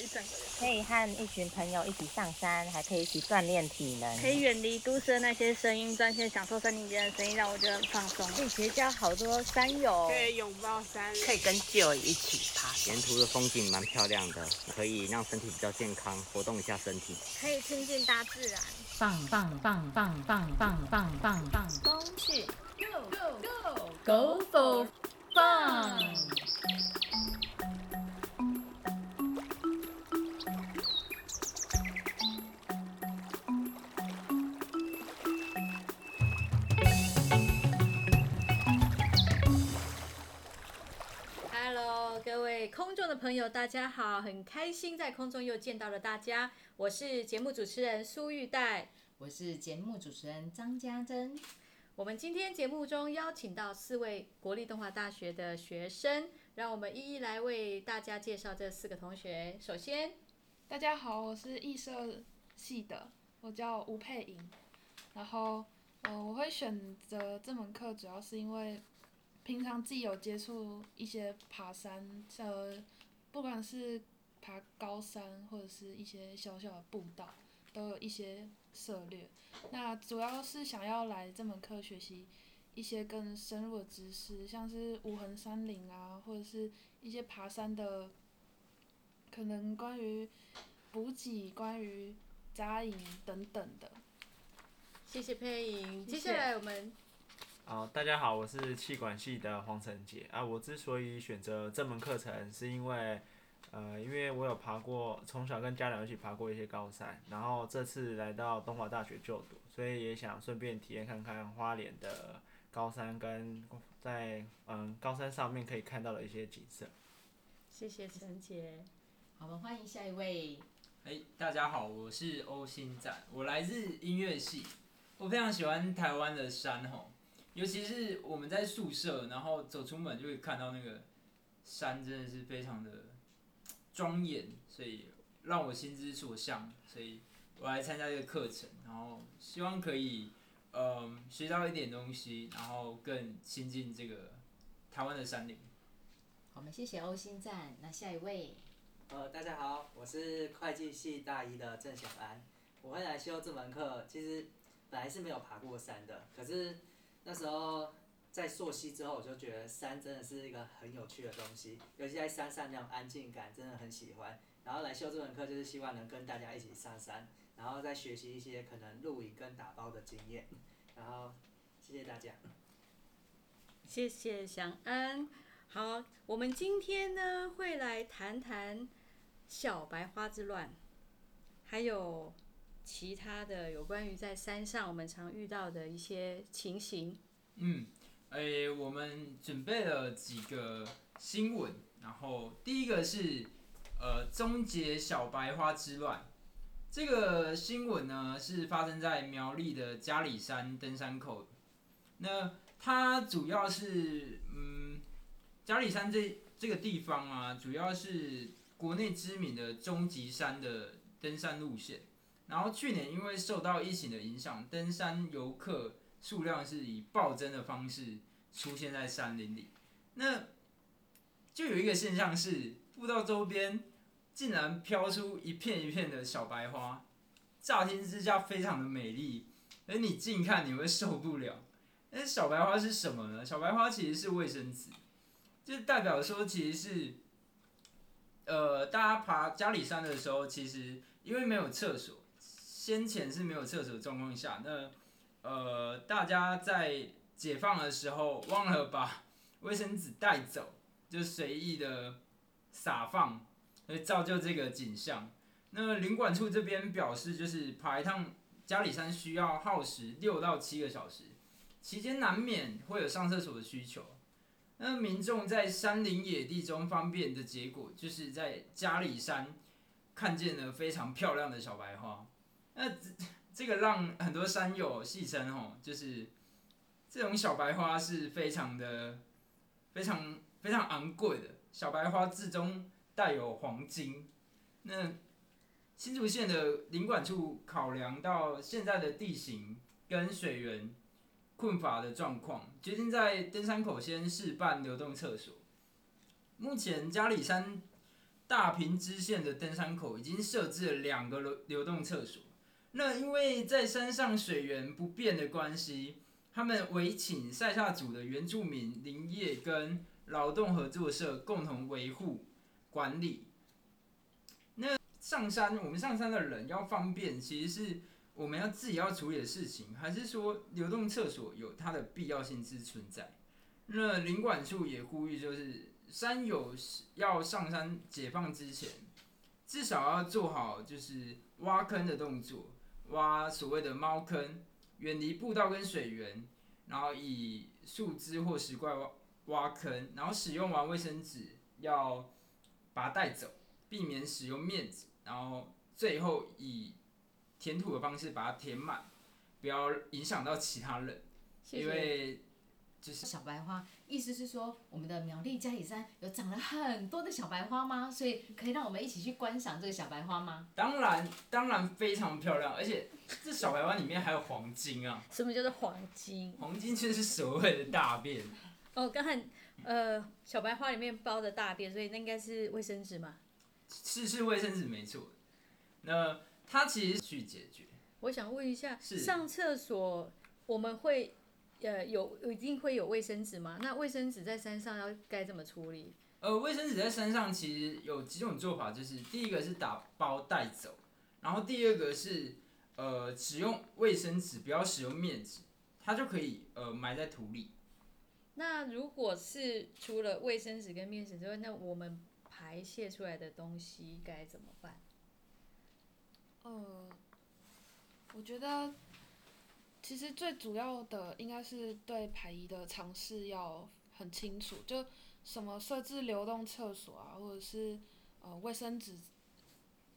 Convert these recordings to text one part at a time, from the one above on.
一整个人。可以和一群朋友一起上山，还可以一起锻炼体能，可以远离都市的那些声音，专心享受森林间的声音，让我觉得很放松。可以结交好多山友，可以拥抱山，可以跟旧友一起爬，沿途的风景蛮漂亮的，可以让身体比较健康，活动一下身体。可以亲近大自然。棒棒棒棒棒棒棒棒棒，风去 Go Go Go Go for fun！Hello，空中的朋友，大家好，很开心在空中又见到了大家。我是节目主持人苏玉黛。我是节目主持人张家珍。我们今天节目中邀请到四位国立动画大学的学生，让我们一一来为大家介绍这四个同学。首先，大家好，我是艺社系的，我叫吴佩莹。然后，呃，我会选择这门课，主要是因为平常自己有接触一些爬山，呃，不管是爬高山或者是一些小小的步道，都有一些涉略。那主要是想要来这门课学习一些更深入的知识，像是无痕山林啊，或者是一些爬山的，可能关于补给、关于扎营等等的。谢谢佩莹。接下来我们好，大家好，我是气管系的黄晨杰啊。我之所以选择这门课程，是因为，呃，因为我有爬过，从小跟家长一起爬过一些高山，然后这次来到东华大学就读，所以也想顺便体验看看花莲的高山跟在嗯高山上面可以看到的一些景色。谢谢陈杰。好，我们欢迎下一位。哎，大家好，我是欧新展，我来自音乐系，我非常喜欢台湾的山吼，尤其是我们在宿舍，然后走出门就会看到那个山，真的是非常的庄严，所以让我心之所向，所以我来参加这个课程，然后希望可以嗯学到一点东西，然后更亲近这个台湾的山林。我们谢谢欧新赞。那下一位，呃，大家好，我是会计系大一的郑小安。我会来修这门课，其实本来是没有爬过山的，可是那时候在溯溪之后，我就觉得山真的是一个很有趣的东西，尤其在山上那种安静感，真的很喜欢。然后来修这门课，就是希望能跟大家一起上山，然后再学习一些可能露营跟打包的经验。然后谢谢大家。谢谢祥安。好，我们今天呢会来谈谈小白花之乱，还有其他的有关于在山上我们常遇到的一些情形。嗯，诶、我们准备了几个新闻，然后第一个是呃终结小白花之乱。这个新闻呢是发生在苗栗的嘉里山登山口，那它主要是嗯嘉里山这这个地方啊，主要是国内知名的终极山的登山路线。然后去年因为受到疫情的影响，登山游客数量是以暴增的方式出现在山林里。那就有一个现象是，步道周边竟然飘出一片一片的小白花，乍听之下非常的美丽，而你近看你会受不了。那小白花是什么呢？小白花其实是卫生纸，就代表说其实是，呃，大家爬嘉里山的时候，其实因为没有厕所，先前是没有厕所的状况下，那呃，大家在解放的时候忘了把卫生纸带走，就随意的撒放，而造就这个景象。那领管处这边表示，就是爬一趟嘉里山需要耗时六到七个小时，期间难免会有上厕所的需求。那民众在山林野地中方便的结果，就是在嘉里山看见了非常漂亮的小白花。那这这个让很多山友戏称吼，就是这种小白花是非常的、非常非常昂贵的。小白花之中带有黄金。那新竹县的林管处考量到现在的地形跟水源困乏的状况，决定在登山口先试办流动厕所。目前嘉里山大坪支线的登山口已经设置了两个流流动厕所。那因为在山上水源不变的关系，他们委请塞夏族的原住民林业跟劳动合作社共同维护管理。那上山，我们上山的人要方便，其实是我们要自己要处理的事情，还是说流动厕所有它的必要性之存在？那领管处也呼吁，就是山友要上山解放之前，至少要做好就是挖坑的动作。挖所谓的猫坑，远离步道跟水源，然后以树枝或石块挖挖坑，然后使用完卫生纸要把它带走，避免使用面纸，然后最后以填土的方式把它填满，不要影响到其他人，因为。就是小白花，意思是说我们的苗栗嘉里山有长了很多的小白花吗？所以可以让我们一起去观赏这个小白花吗？当然，当然非常漂亮，而且这小白花里面还有黄金啊！什么叫做黄金？黄金就是所谓的大便。哦，刚才呃小白花里面包的大便，所以那应该是卫生纸嘛？是是卫生纸没错。那它其实去解决。我想问一下，上厕所我们会？呃，有一定会有卫生纸吗？那卫生纸在山上要该怎么处理？呃，卫生纸在山上其实有几种做法，就是第一个是打包带走，然后第二个是呃使用卫生纸，不要使用面纸，它就可以呃埋在土里。那如果是除了卫生纸跟面纸之外，那我们排泄出来的东西该怎么办？呃，我觉得。其实最主要的应该是对排遗的尝试要很清楚，就什么设置流动厕所啊，或者是呃卫生纸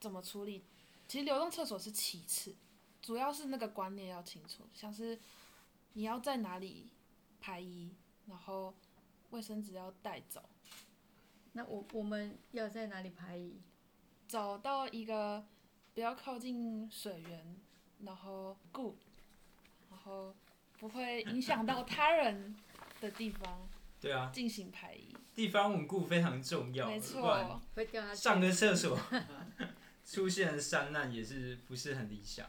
怎么处理。其实流动厕所是其次，主要是那个观念要清楚，像是你要在哪里排遗，然后卫生纸要带走。那我我们要在哪里排遗？找到一个比较靠近水源，然后顾。然后不会影响到他人的地方，对啊，进行排遗，地方稳固非常重要，没错，上个厕所 出现山难也是不是很理想。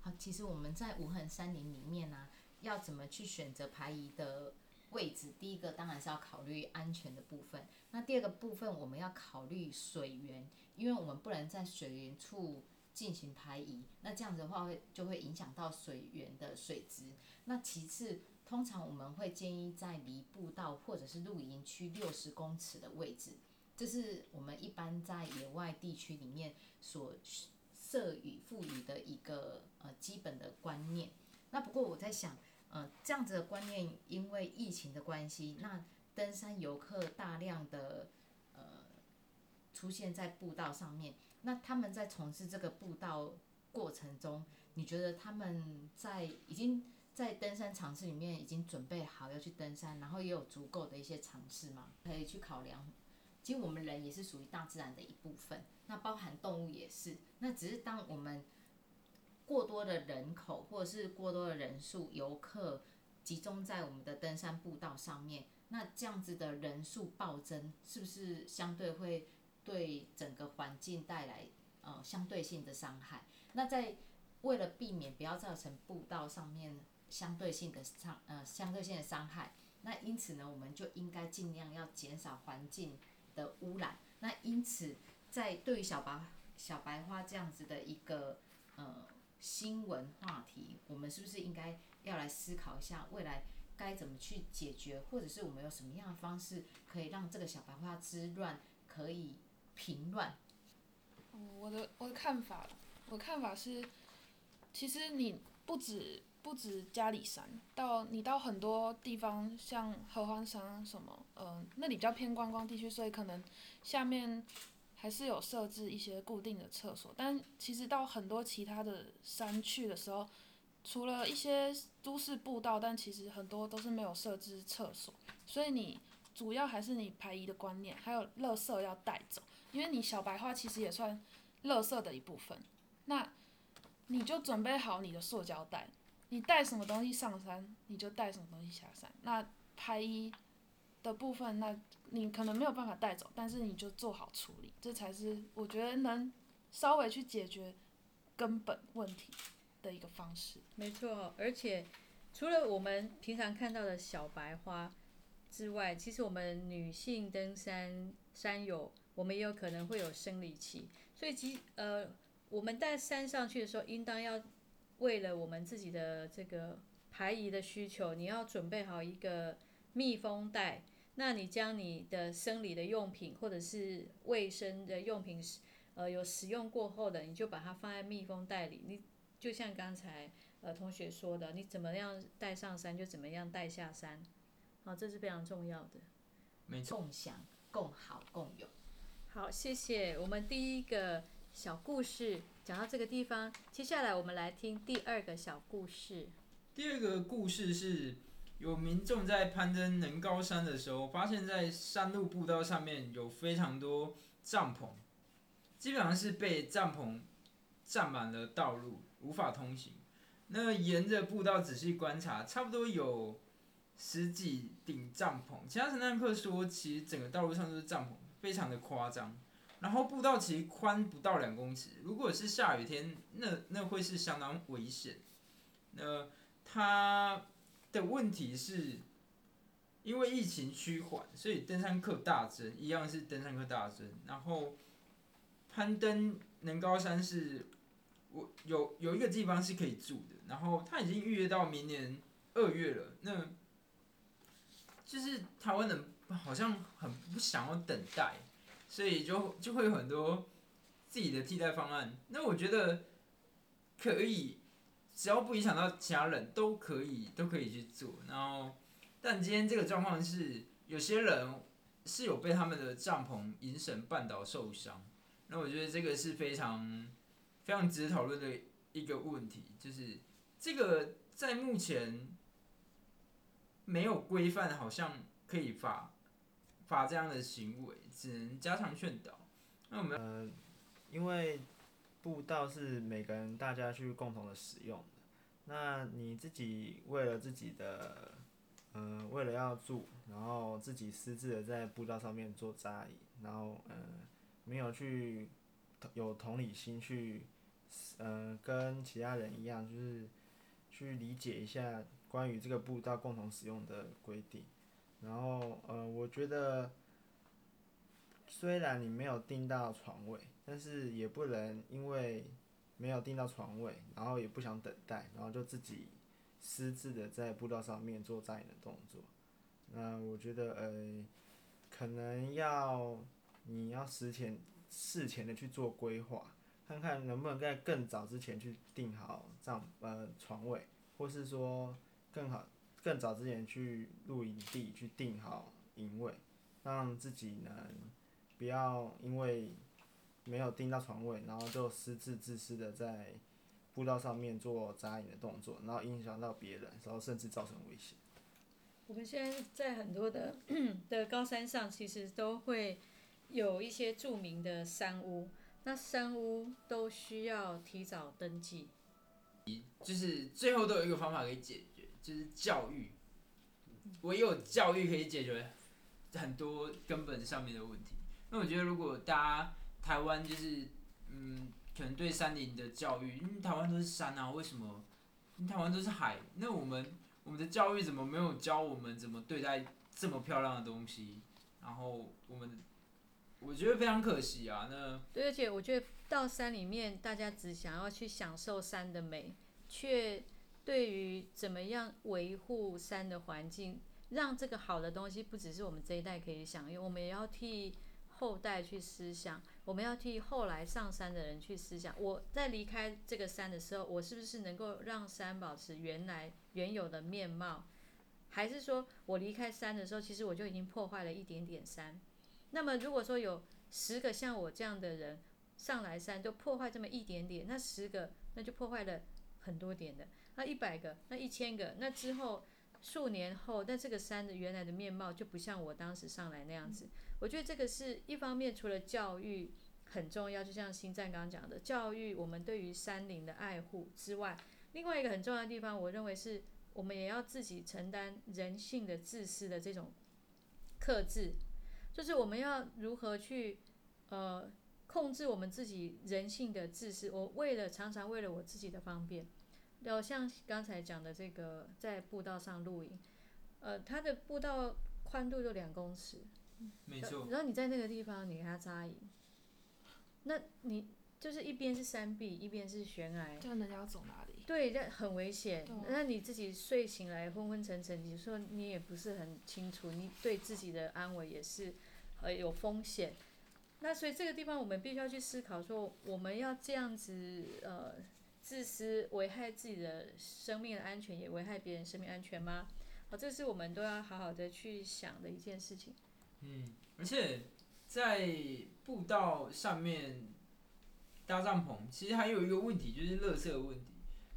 好，其实我们在无痕山林里面呢，要怎么去选择排遗的位置？第一个当然是要考虑安全的部分，那第二个部分我们要考虑水源，因为我们不能在水源处。进行排移，那这样子的话会就会影响到水源的水质。那其次，通常我们会建议在离步道或者是露营区六十公尺的位置，这是我们一般在野外地区里面所设予赋予的一个呃基本的观念。那不过我在想，呃，这样子的观念，因为疫情的关系，那登山游客大量的呃出现在步道上面。那他们在从事这个步道过程中，你觉得他们在已经在登山尝试里面已经准备好要去登山，然后也有足够的一些尝试吗？可以去考量。其实我们人也是属于大自然的一部分，那包含动物也是。那只是当我们过多的人口或者是过多的人数游客集中在我们的登山步道上面，那这样子的人数暴增，是不是相对会？对整个环境带来呃相对性的伤害。那在为了避免不要造成步道上面相对性的伤呃相对性的伤害，那因此呢，我们就应该尽量要减少环境的污染。那因此，在对于小白小白花这样子的一个呃新闻话题，我们是不是应该要来思考一下未来该怎么去解决，或者是我们有什么样的方式可以让这个小白花之乱可以。平乱。我的我的看法，我的看法是，其实你不止不止嘉里山，到你到很多地方，像合欢山什么，嗯，那里比较偏观光地区，所以可能下面还是有设置一些固定的厕所。但其实到很多其他的山去的时候，除了一些都市步道，但其实很多都是没有设置厕所。所以你主要还是你排遗的观念，还有垃圾要带走。因为你小白花其实也算垃圾的一部分，那你就准备好你的塑胶袋，你带什么东西上山，你就带什么东西下山。那拍一的部分，那你可能没有办法带走，但是你就做好处理，这才是我觉得能稍微去解决根本问题的一个方式。没错，而且除了我们平常看到的小白花之外，其实我们女性登山山友，我们也有可能会有生理期，所以其呃，我们带山上去的时候，应当要为了我们自己的这个排遗的需求，你要准备好一个密封袋。那你将你的生理的用品或者是卫生的用品，呃，有使用过后的，你就把它放在密封袋里。你就像刚才呃同学说的，你怎么样带上山就怎么样带下山，好，这是非常重要的。没错，共享、共好、共有。好，谢谢。我们第一个小故事讲到这个地方，接下来我们来听第二个小故事。第二个故事是。有民众在攀登能高山的时候，发现，在山路步道上面有非常多帐篷，基本上是被帐篷占满了道路，无法通行。那沿着步道仔细观察，差不多有十几顶帐篷。其他乘探客说，其实整个道路上都是帐篷，非常的夸张。然后步道其实宽不到两公尺，如果是下雨天，那那会是相当危险。那他。的问题是，因为疫情趋缓，所以登山客大增，一样是登山客大增。然后攀登能高山是，我有有一个地方是可以住的，然后他已经预约到明年二月了。那就是台湾人好像很不想要等待，所以就就会有很多自己的替代方案。那我觉得可以。只要不影响到其他人，都可以都可以去做。然后，但今天这个状况是，有些人是有被他们的帐篷引绳绊倒受伤。那我觉得这个是非常非常值得讨论的一个问题，就是这个在目前没有规范，好像可以罚罚这样的行为，只能加强劝导。那我们呃，因为。步道是每个人大家去共同的使用的，那你自己为了自己的，嗯，为了要住，然后自己私自的在步道上面做扎营，然后嗯，没有去有同理心去，嗯，跟其他人一样，就是去理解一下关于这个步道共同使用的规定，然后呃，我觉得虽然你没有订到床位。但是也不能因为没有订到床位，然后也不想等待，然后就自己私自的在步道上面做扎营的动作。那我觉得呃，可能要你要事前事前的去做规划，看看能不能在更早之前去订好帐呃床位，或是说更好更早之前去露营地去定好营位，让自己能不要因为。没有订到床位，然后就私自自私的在步道上面做扎营的动作，然后影响到别人，然后甚至造成危险。我们现在在很多的 的高山上，其实都会有一些著名的山屋，那山屋都需要提早登记。就是最后都有一个方法可以解决，就是教育。唯有教育可以解决很多根本上面的问题。那我觉得如果大家台湾就是，嗯，可能对山林的教育，因为台湾都是山啊，为什么？台湾都是海，那我们我们的教育怎么没有教我们怎么对待这么漂亮的东西？然后我们，我觉得非常可惜啊。那对，而且我觉得到山里面，大家只想要去享受山的美，却对于怎么样维护山的环境，让这个好的东西不只是我们这一代可以享用，我们也要替。后代去思想，我们要替后来上山的人去思想。我在离开这个山的时候，我是不是能够让山保持原来原有的面貌？还是说我离开山的时候，其实我就已经破坏了一点点山？那么如果说有十个像我这样的人上来山，就破坏这么一点点，那十个那就破坏了很多点的。那一百个，那一千个，那之后数年后，那这个山的原来的面貌就不像我当时上来那样子。我觉得这个是一方面，除了教育很重要，就像新站刚刚讲的，教育我们对于山林的爱护之外，另外一个很重要的地方，我认为是我们也要自己承担人性的自私的这种克制。就是我们要如何去呃控制我们自己人性的自私。我为了常常为了我自己的方便，要像刚才讲的这个在步道上露营，呃，它的步道宽度就两公尺，没错，然后你在那个地方你给它扎营，那你就是一边是山壁，一边是悬崖，这样人家要走哪里？对，那很危险对啊。那你自己睡醒来昏昏沉沉，你说你也不是很清楚，你对自己的安危也是呃有风险。那所以这个地方我们必须要去思考，说我们要这样子呃自私，危害自己的生命的安全，也危害别人生命安全吗？好，这是我们都要好好的去想的一件事情。嗯，而且在步道上面搭帐篷，其实还有一个问题，就是垃圾的问题，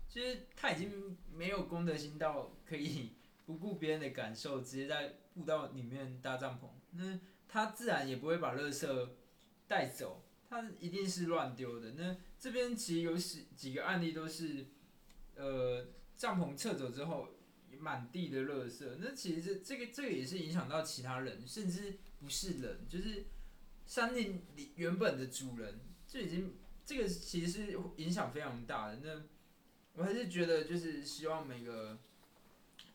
就是他已经没有公德心到可以不顾别人的感受，直接在步道里面搭帐篷，那他自然也不会把垃圾带走，他一定是乱丢的。那这边其实有几几个案例都是，呃，帐篷撤走之后。满地的垃圾，那其实这这个这个也是影响到其他人，甚至不是人，就是山林里原本的主人，就已经这个其实是影响非常大的。那我还是觉得，就是希望每个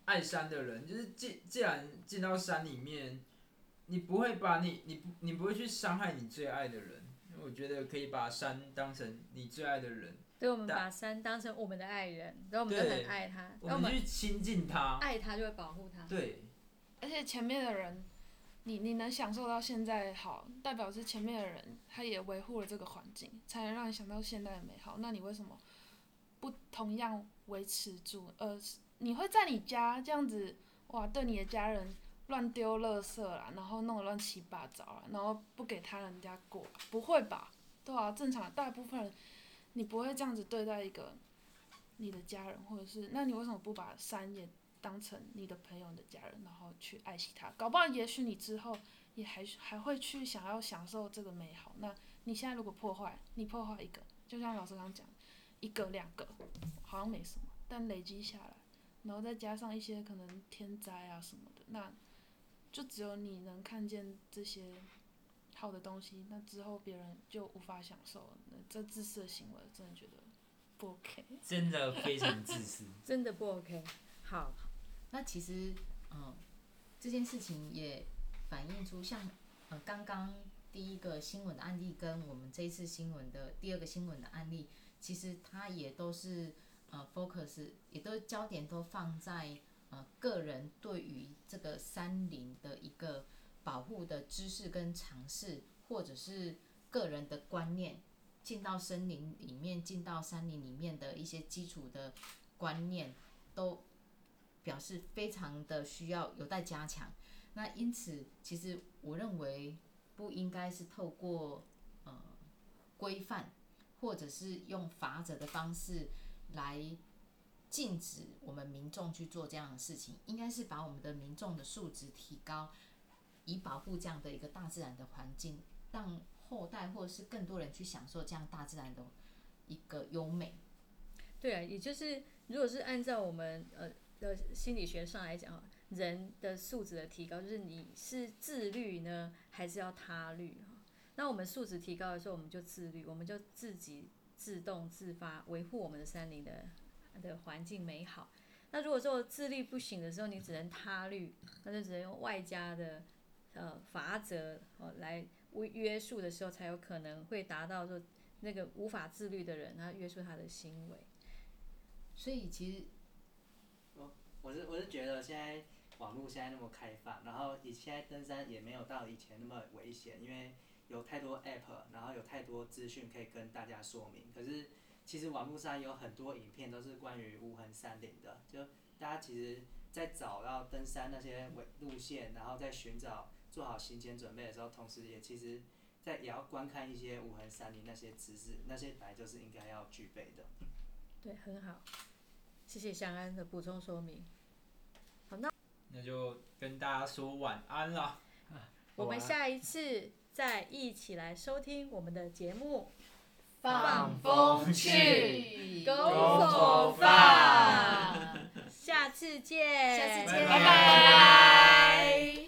爱山的人，就是既既然进到山里面，你不会把你你你不会去伤害你最爱的人，我觉得可以把山当成你最爱的人。对，我们把山当成我们的爱人，然后我们就对很爱他，我然后我们们去亲近他，爱他就会保护他。对，而且前面的人，你你能享受到现在好，代表是前面的人他也维护了这个环境，才能让你想到现在的美好。那你为什么不同样维持住？呃，你会在你家这样子哇，对你的家人乱丢垃圾啦，然后弄得乱七八糟啦，然后不给他人家过，不会吧？对啊，正常大部分人你不会这样子对待一个你的家人，或者是那你为什么不把山也当成你的朋友、的家人，然后去爱惜它？搞不好也许你之后也还还会去想要享受这个美好。那你现在如果破坏，你破坏一个，就像老师刚刚讲，一个两个好像没什么，但累积下来，然后再加上一些可能天灾啊什么的，那就只有你能看见这些好的东西，那之后别人就无法享受了。那这自私的行为，真的觉得不 OK。真的非常自私。真的不 OK。好，那其实，嗯，这件事情也反映出像，呃，刚刚第一个新闻的案例跟我们这一次新闻的第二个新闻的案例，其实它也都是呃 focus，也都焦点都放在呃个人对于这个山林的一个保护的知识跟尝试，或者是个人的观念，进到森林里面，进到山林里面的一些基础的观念，都表示非常的需要有待加强。那因此，其实我认为不应该是透过呃规范，或者是用法则的方式来禁止我们民众去做这样的事情，应该是把我们的民众的素质提高，以保护这样的一个大自然的环境，让后代或者是更多人去享受这样大自然的一个优美。对啊，也就是如果是按照我们呃的心理学上来讲，人的素质的提高，就是你是自律呢，还是要他律哈？那我们素质提高的时候，我们就自律，我们就自己自动自发维护我们的山林的的环境美好。那如果说自律不行的时候，你只能他律，那就只能用外加的呃法则哦来约约束的时候，才有可能会达到说那个无法自律的人，他约束他的行为。所以其实我是我是觉得现在网络现在那么开放，然后以现在登山也没有到以前那么危险，因为有太多 app，然后有太多资讯可以跟大家说明。可是其实网络上有很多影片都是关于无痕山林的，就大家其实在找到登山那些路路线，然后在寻找做好行前准备的时候，同时也其实在也要观看一些无痕山林那些知识，那些本来就是应该要具备的。对，很好，谢谢祥安的补充说明。好那就跟大家说晚安啦。我们下一次再一起来收听我们的节目，放风去，Go for for fun，下次见，下次见。拜拜。